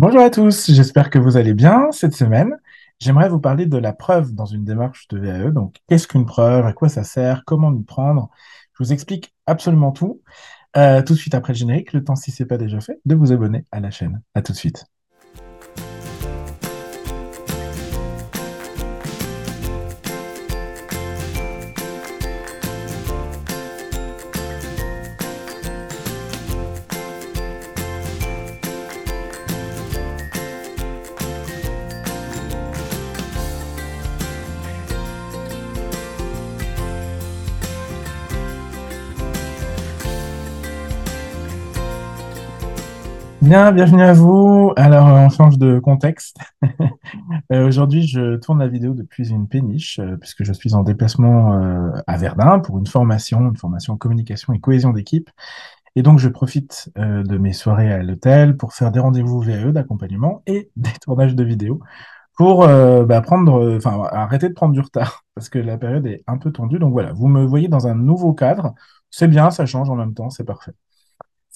Bonjour à tous, j'espère que vous allez bien cette semaine. J'aimerais vous parler de la preuve dans une démarche de VAE. Donc, qu'est-ce qu'une preuve, à quoi ça sert, comment m'y prendre? Je vous explique absolument tout. Euh, tout de suite après le générique, le temps, si ce n'est pas déjà fait, de vous abonner à la chaîne. À tout de suite. Bien, bienvenue à vous. Alors, euh, on change de contexte. Euh, aujourd'hui, je tourne la vidéo depuis une péniche, euh, puisque je suis en déplacement à Verdun pour une formation, une formation en communication et cohésion d'équipe. Et donc, je profite de mes soirées à l'hôtel pour faire des rendez-vous VAE d'accompagnement et des tournages de vidéos pour bah, arrêter de prendre du retard, parce que la période est un peu tendue. Donc voilà, vous me voyez dans un nouveau cadre. C'est bien, ça change en même temps, c'est parfait.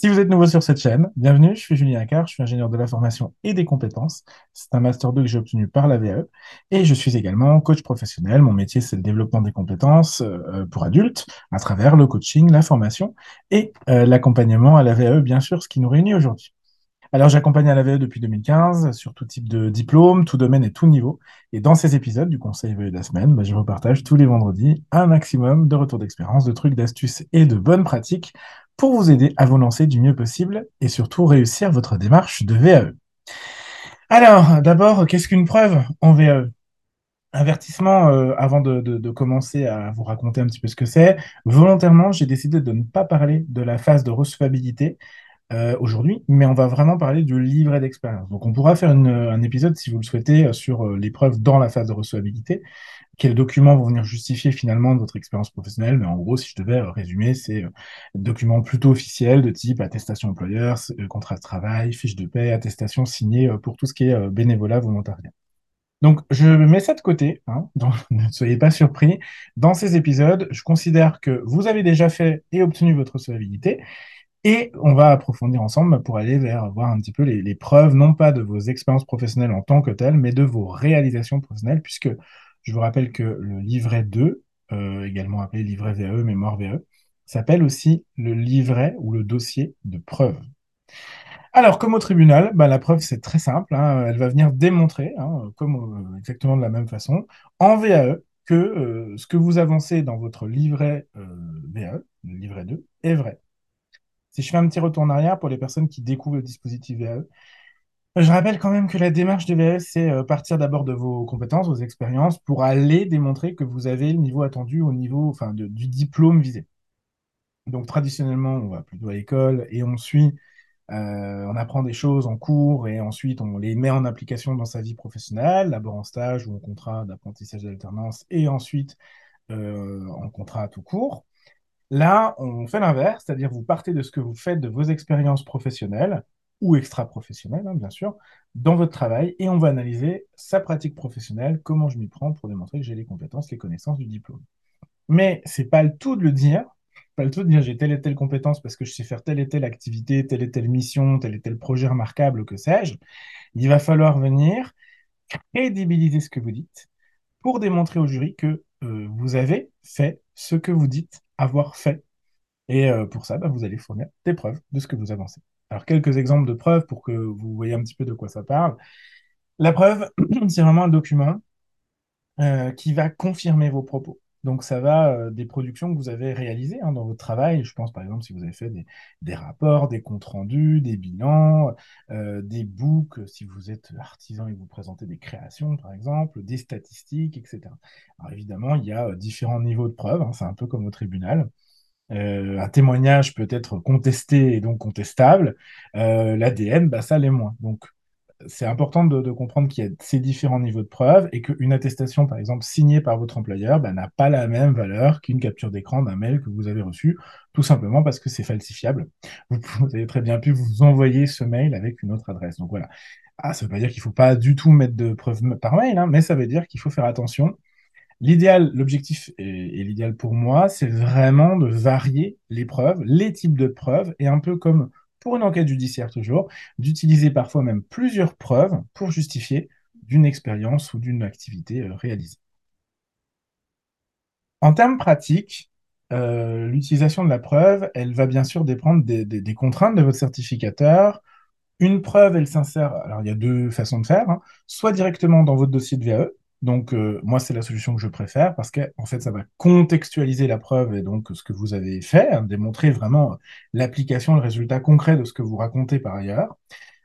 Si vous êtes nouveau sur cette chaîne, bienvenue, je suis Julien Accard, je suis ingénieur de la formation et des compétences. C'est un Master 2 que j'ai obtenu par la VAE. Et je suis également coach professionnel. Mon métier, c'est le développement des compétences euh, pour adultes à travers le coaching, la formation et euh, l'accompagnement à la VAE, bien sûr, ce qui nous réunit aujourd'hui. Alors, j'accompagne à la VAE depuis 2015 sur tout type de diplôme, tout domaine et tout niveau. Et dans ces épisodes du Conseil VAE de la semaine, bah, je vous partage tous les vendredis un maximum de retours d'expérience, de trucs, d'astuces et de bonnes pratiques pour vous aider à vous lancer du mieux possible et surtout réussir votre démarche de VAE. Alors, d'abord, qu'est-ce qu'une preuve en VAE Avertissement, euh, avant de, commencer à vous raconter un petit peu ce que c'est, volontairement, j'ai décidé de ne pas parler de la phase de recevabilité euh, aujourd'hui, mais on va vraiment parler du livret d'expérience. Donc, on pourra faire un épisode, si vous le souhaitez, sur euh, l'épreuve dans la phase de recevabilité quels documents vont venir justifier finalement votre expérience professionnelle. Mais en gros, si je devais euh, résumer, c'est euh, documents plutôt officiels de type attestation employeur, euh, contrat de travail, fiche de paie, attestation signée pour tout ce qui est bénévolat, volontariat. Donc, je mets ça de côté, hein, donc ne soyez pas surpris. Dans ces épisodes, je considère que vous avez déjà fait et obtenu votre recevabilité, et on va approfondir ensemble pour aller vers voir un petit peu les preuves, non pas de vos expériences professionnelles en tant que telles, mais de vos réalisations professionnelles, puisque je vous rappelle que le livret 2, euh, également appelé livret VAE, mémoire VAE, s'appelle aussi le livret ou le dossier de preuve. Alors, comme au tribunal, bah, la preuve, c'est très simple. Hein. elle va venir démontrer, hein, euh, exactement de la même façon, en VAE, que euh, ce que vous avancez dans votre livret VAE, le livret 2, est vrai. Si je fais un petit retour en arrière pour les personnes qui découvrent le dispositif VAE, je rappelle quand même que la démarche de VS, c'est euh, partir d'abord de vos compétences, vos expériences, pour aller démontrer que vous avez le niveau attendu au niveau enfin, du diplôme visé. Donc traditionnellement, on va plutôt à l'école et on suit, euh, on apprend des choses en cours et ensuite on les met en application dans sa vie professionnelle, d'abord en stage ou en contrat d'apprentissage d'alternance et ensuite euh, en contrat à tout court. Là, on fait l'inverse, c'est-à-dire vous partez de ce que vous faites de vos expériences professionnelles ou extra-professionnel, hein, bien sûr, dans votre travail et on va analyser sa pratique professionnelle, comment je m'y prends pour démontrer que j'ai les compétences, les connaissances du diplôme. Mais c'est pas le tout de le dire, pas le tout de dire j'ai telle et telle compétence parce que je sais faire telle et telle activité, telle et telle mission, tel et tel projet remarquable, que sais-je. Il va falloir venir crédibiliser ce que vous dites pour démontrer au jury que euh, vous avez fait ce que vous dites avoir fait. Et euh, pour ça, bah, vous allez fournir des preuves de ce que vous avancez. Alors, quelques exemples de preuves pour que vous voyez un petit peu de quoi ça parle. La preuve, c'est vraiment un document euh, qui va confirmer vos propos. Donc, ça va euh, des productions que vous avez réalisées hein, dans votre travail. Je pense, par exemple, si vous avez fait des, rapports, des comptes rendus, des bilans, euh, des books, si vous êtes artisan et vous présentez des créations, par exemple, des statistiques, etc. Alors, évidemment, il y a différents niveaux de preuves. Hein, c'est un peu comme au tribunal. Euh, un témoignage peut être contesté et donc contestable. Euh, L'ADN, bah, ça l'est moins. Donc, c'est important de, comprendre qu'il y a ces différents niveaux de preuve et qu'une attestation, par exemple, signée par votre employeur, bah, n'a pas la même valeur qu'une capture d'écran d'un mail que vous avez reçu, tout simplement parce que c'est falsifiable. Vous, avez très bien pu vous envoyer ce mail avec une autre adresse. Donc voilà. Ah, ça ne veut pas dire qu'il ne faut pas du tout mettre de preuves par mail, hein, mais ça veut dire qu'il faut faire attention L'objectif et, l'idéal pour moi, c'est vraiment de varier les preuves, les types de preuves, et un peu comme pour une enquête judiciaire toujours, d'utiliser parfois même plusieurs preuves pour justifier d'une expérience ou d'une activité euh, réalisée. En termes pratiques, euh, l'utilisation de la preuve, elle va bien sûr dépendre des, contraintes de votre certificateur. Une preuve, elle s'insère, alors il y a deux façons de faire, hein. soit directement dans votre dossier de VAE, donc euh, moi c'est la solution que je préfère parce qu'en en fait ça va contextualiser la preuve et donc ce que vous avez fait, hein, démontrer vraiment l'application, le résultat concret de ce que vous racontez par ailleurs.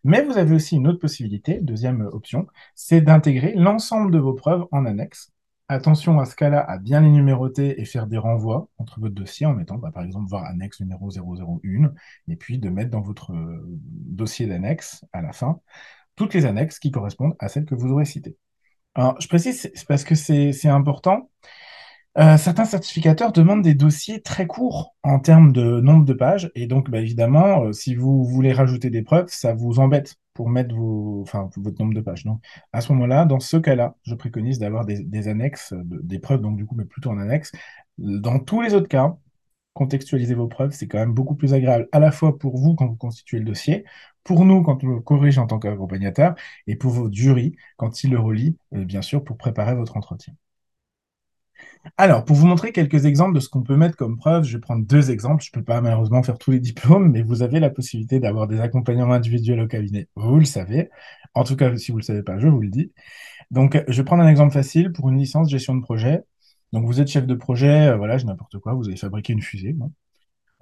Mais vous avez aussi une autre possibilité, deuxième option, c'est d'intégrer l'ensemble de vos preuves en annexe Attention à ce cas-là à bien les numéroter et faire des renvois entre votre dossier en mettant, bah, par exemple, voir annexe numéro 001 et puis de mettre dans votre euh, dossier d'annexe à la fin toutes les annexes qui correspondent à celles que vous aurez citées. Je précise, c'est parce que c'est important. Euh, certains certificateurs demandent des dossiers très courts en termes de nombre de pages. Et donc, bah, évidemment, euh, si vous voulez rajouter des preuves, ça vous embête pour mettre vos, enfin, votre nombre de pages. Donc, à ce moment-là, dans ce cas-là, je préconise d'avoir des, annexes, des preuves, donc du coup, mais plutôt en annexe. Dans tous les autres cas, contextualiser vos preuves, c'est quand même beaucoup plus agréable, à la fois pour vous quand vous constituez le dossier, pour nous quand on le corrige en tant qu'accompagnateur, et pour vos jurys quand ils le relient, euh, bien sûr, pour préparer votre entretien. Alors, pour vous montrer quelques exemples de ce qu'on peut mettre comme preuve, je vais prendre deux exemples. Je ne peux pas malheureusement faire tous les diplômes, mais vous avez la possibilité d'avoir des accompagnements individuels au cabinet. Vous le savez. En tout cas, si vous ne le savez pas, je vous le dis. Donc, je vais prendre un exemple facile pour une licence gestion de projet. Donc, vous êtes chef de projet, euh, voilà, j'ai n'importe quoi, vous avez fabriqué une fusée.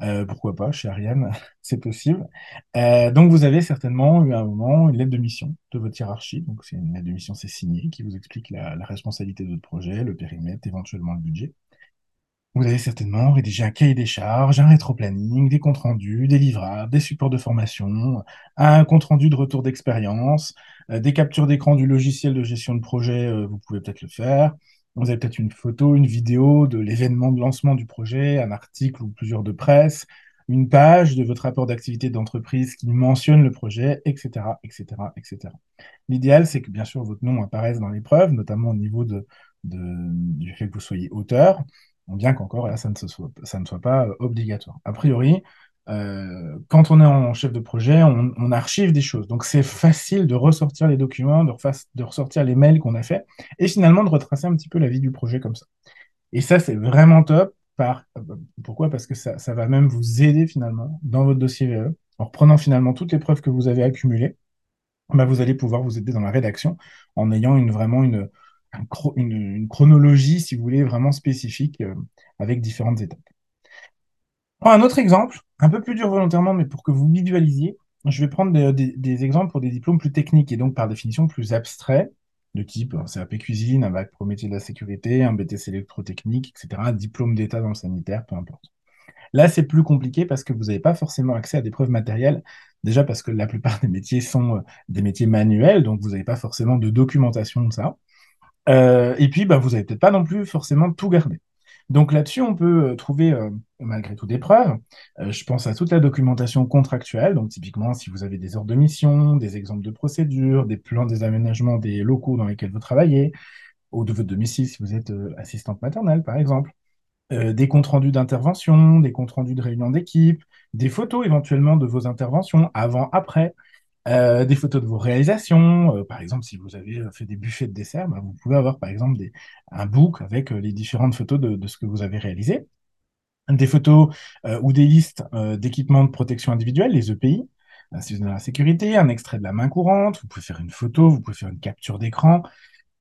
Euh, pourquoi pas, chez Ariane, c'est possible. Euh, donc, vous avez certainement eu à un moment une lettre de mission de votre hiérarchie. Donc, c'est une lettre de mission, c'est signé, qui vous explique la, responsabilité de votre projet, le périmètre, éventuellement le budget. Vous avez certainement rédigé un cahier des charges, un rétro-planning, des comptes rendus, des livrables, des supports de formation, un compte rendu de retour d'expérience, euh, des captures d'écran du logiciel de gestion de projet, vous pouvez peut-être le faire. Vous avez peut-être une photo, une vidéo de l'événement de lancement du projet, un article ou plusieurs de presse, une page de votre rapport d'activité d'entreprise qui mentionne le projet, etc., etc., etc. L'idéal, c'est que bien sûr votre nom apparaisse dans l'épreuve, notamment au niveau du fait que vous soyez auteur, bien qu'encore là, ça ne, soit, ça ne soit pas euh, obligatoire. A priori, euh, quand on est en chef de projet, on, archive des choses. Donc c'est facile de ressortir les documents, de, ressortir les mails qu'on a fait, et finalement de retracer un petit peu la vie du projet comme ça. Et ça, c'est vraiment top. Par... Pourquoi? Parce que ça, va même vous aider finalement dans votre dossier VE. En reprenant finalement toutes les preuves que vous avez accumulées, bah, vous allez pouvoir vous aider dans la rédaction en ayant une, vraiment une, une, chronologie, si vous voulez, vraiment spécifique euh, avec différentes étapes un autre exemple, un peu plus dur volontairement, mais pour que vous visualisiez. Je vais prendre des, exemples pour des diplômes plus techniques et donc par définition plus abstraits, de type un CAP cuisine, un bac pro métier de la sécurité, un BTC électrotechnique, etc., un diplôme d'état dans le sanitaire, peu importe. Là, c'est plus compliqué parce que vous n'avez pas forcément accès à des preuves matérielles. Déjà parce que la plupart des métiers sont euh, des métiers manuels, donc vous n'avez pas forcément de documentation de ça. Euh, et puis, bah, vous n'avez peut-être pas non plus forcément tout gardé. Donc là-dessus, on peut euh, trouver euh, malgré tout des preuves. Euh, je pense à toute la documentation contractuelle, donc typiquement si vous avez des ordres de mission, des exemples de procédures, des plans des aménagements des locaux dans lesquels vous travaillez, ou de votre domicile si vous êtes assistante maternelle par exemple. des comptes rendus d'intervention, des comptes rendus de réunion d'équipe, des photos éventuellement de vos interventions avant, après, euh, des photos de vos réalisations. Euh, par exemple, si vous avez euh, fait des buffets de dessert, bah, vous pouvez avoir par exemple un book avec les différentes photos de, ce que vous avez réalisé. Des photos ou des listes d'équipements de protection individuelle, les EPI, vous avez la sécurité, un extrait de la main courante, vous pouvez faire une photo, vous pouvez faire une capture d'écran,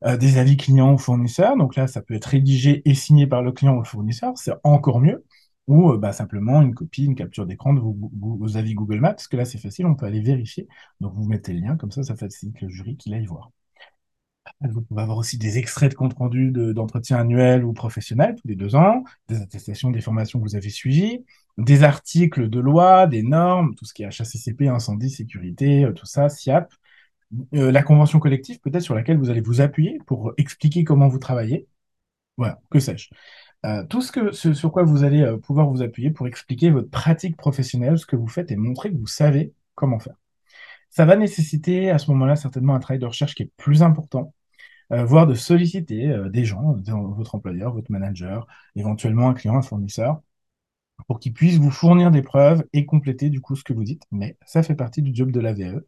des avis clients ou fournisseurs. Donc là, ça peut être rédigé et signé par le client ou le fournisseur, c'est encore mieux ou euh, bah, simplement une copie, une capture d'écran de vos, avis Google Maps, parce que là c'est facile, on peut aller vérifier. Donc vous mettez le lien, comme ça ça facilite le jury qu'il aille voir. Vous pouvez avoir aussi des extraits de compte rendu d'entretien annuel ou professionnel tous les deux ans, des attestations des formations que vous avez suivies, des articles de loi, des normes, tout ce qui est HACCP, incendie, sécurité, euh, tout ça, SIAP, euh, la convention collective peut-être sur laquelle vous allez vous appuyer pour expliquer comment vous travaillez. Voilà, que sais-je. Euh, tout ce, que, sur quoi vous allez euh, pouvoir vous appuyer pour expliquer votre pratique professionnelle, ce que vous faites et montrer que vous savez comment faire. Ça va nécessiter à ce moment-là certainement un travail de recherche qui est plus important, euh, voire de solliciter des gens, votre employeur, votre manager, éventuellement un client, un fournisseur, pour qu'ils puissent vous fournir des preuves et compléter du coup ce que vous dites. Mais ça fait partie du job de la VAE.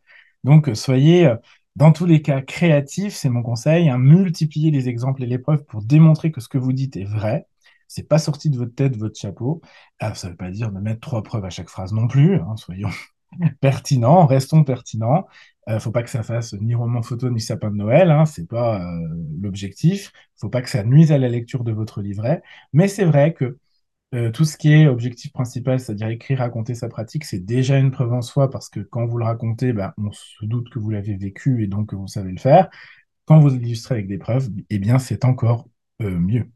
Donc soyez dans tous les cas créatifs, c'est mon conseil. Hein, multipliez les exemples et les preuves pour démontrer que ce que vous dites est vrai. C'est pas sorti de votre tête, votre chapeau. Ah, ça ne veut pas dire de mettre trois preuves à chaque phrase non plus. Hein, soyons pertinents, restons pertinents. ne euh, faut pas que ça fasse ni roman photo ni sapin de Noël. Hein, c'est pas euh, l'objectif. Faut pas que ça nuise à la lecture de votre livret. Mais c'est vrai que euh, tout ce qui est objectif principal, c'est-à-dire écrire, raconter sa pratique, c'est déjà une preuve en soi parce que quand vous le racontez, bah, on se doute que vous l'avez vécu et donc que vous savez le faire. Quand vous illustrez avec des preuves, eh bien, c'est encore mieux.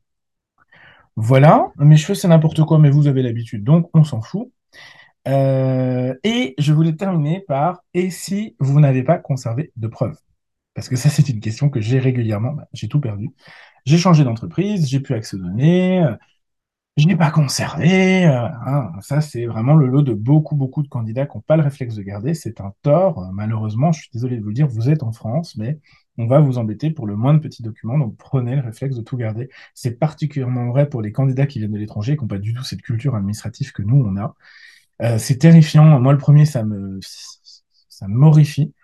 Voilà, mes cheveux c'est n'importe quoi, mais vous avez l'habitude, donc on s'en fout. Euh, et je voulais terminer par et si vous n'avez pas conservé de preuves? Parce que ça c'est une question que j'ai régulièrement, bah, j'ai tout perdu. J'ai changé d'entreprise, j'ai plus accès aux données, je n'ai pas conservé. Euh, hein. Ça, c'est vraiment le lot de beaucoup, beaucoup de candidats qui n'ont pas le réflexe de garder. C'est un tort. Malheureusement, je suis désolé de vous le dire, vous êtes en France, mais on va vous embêter pour le moins de petits documents. Donc, prenez le réflexe de tout garder. C'est particulièrement vrai pour les candidats qui viennent de l'étranger, qui n'ont pas du tout cette culture administrative que nous, on a. Euh, c'est terrifiant. Moi, le premier, ça me, ça m'horrifie.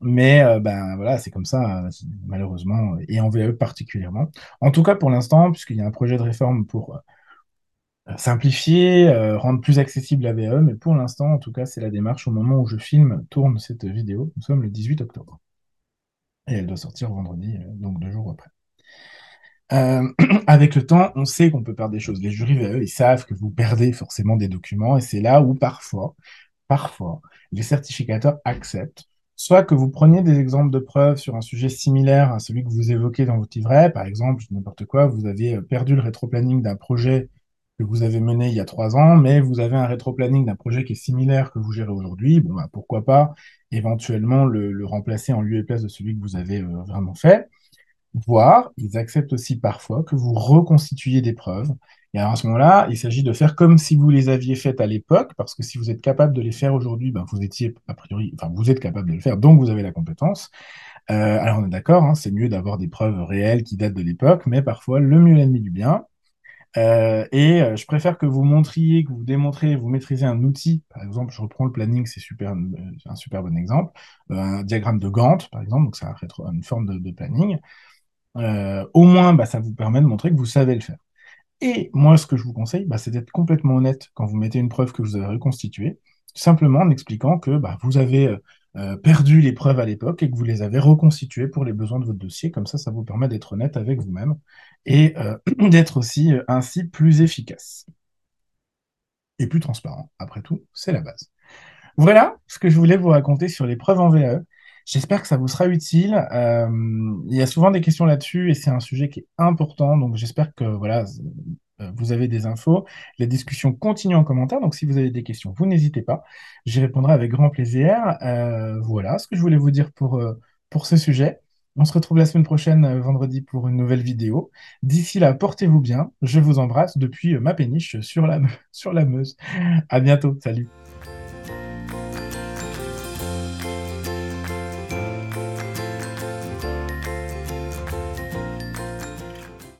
Mais euh, ben voilà, c'est comme ça, malheureusement, et en VE particulièrement. En tout cas, pour l'instant, puisqu'il y a un projet de réforme pour simplifier, euh, rendre plus accessible la VE, mais pour l'instant, en tout cas, c'est la démarche au moment où je filme, tourne cette vidéo. Nous sommes le 18 octobre. Et elle doit sortir vendredi, euh, donc deux jours après. Euh, avec le temps, on sait qu'on peut perdre des choses. Les jurys VE, ils savent que vous perdez forcément des documents, et c'est là où parfois, parfois, les certificateurs acceptent soit que vous preniez des exemples de preuves sur un sujet similaire à celui que vous évoquez dans votre livret. Par exemple, n'importe quoi, vous avez perdu le rétroplanning d'un projet que vous avez mené il y a trois ans, mais vous avez un rétro-planning d'un projet qui est similaire que vous gérez aujourd'hui, bah, pourquoi pas éventuellement le, remplacer en lieu et place de celui que vous avez euh, vraiment fait. Voire, ils acceptent aussi parfois que vous reconstituiez des preuves. Et alors à ce moment-là, il s'agit de faire comme si vous les aviez faites à l'époque, parce que si vous êtes capable de les faire aujourd'hui, ben, vous étiez a priori, enfin vous êtes capable de le faire, donc vous avez la compétence. Euh, alors on est d'accord, hein, c'est mieux d'avoir des preuves réelles qui datent de l'époque, mais parfois le mieux l'ennemi du bien, euh, et euh, je préfère que vous montriez, que vous démontriez, vous maîtrisez un outil. Par exemple, je reprends le planning, c'est super, euh, un super bon exemple. un diagramme de Gantt, par exemple, donc ça va une forme de, planning. au moins, bah, ça vous permet de montrer que vous savez le faire. Et moi, ce que je vous conseille, bah, c'est d'être complètement honnête quand vous mettez une preuve que vous avez reconstituée, simplement en expliquant que bah, vous avez perdu les preuves à l'époque et que vous les avez reconstituées pour les besoins de votre dossier. Comme ça, ça vous permet d'être honnête avec vous-même et euh, d'être aussi euh, ainsi plus efficace et plus transparent. Après tout, c'est la base. Voilà ce que je voulais vous raconter sur les preuves en VAE. J'espère que ça vous sera utile. Euh, il y a souvent des questions là-dessus et c'est un sujet qui est important. Donc j'espère que voilà, vous avez des infos. La discussion continue en commentaire. Donc si vous avez des questions, vous n'hésitez pas. J'y répondrai avec grand plaisir. voilà ce que je voulais vous dire pour, pour ce sujet. On se retrouve la semaine prochaine, euh, vendredi, pour une nouvelle vidéo. D'ici là, portez-vous bien. Je vous embrasse depuis euh, ma péniche sur la, sur la Meuse. À bientôt. Salut.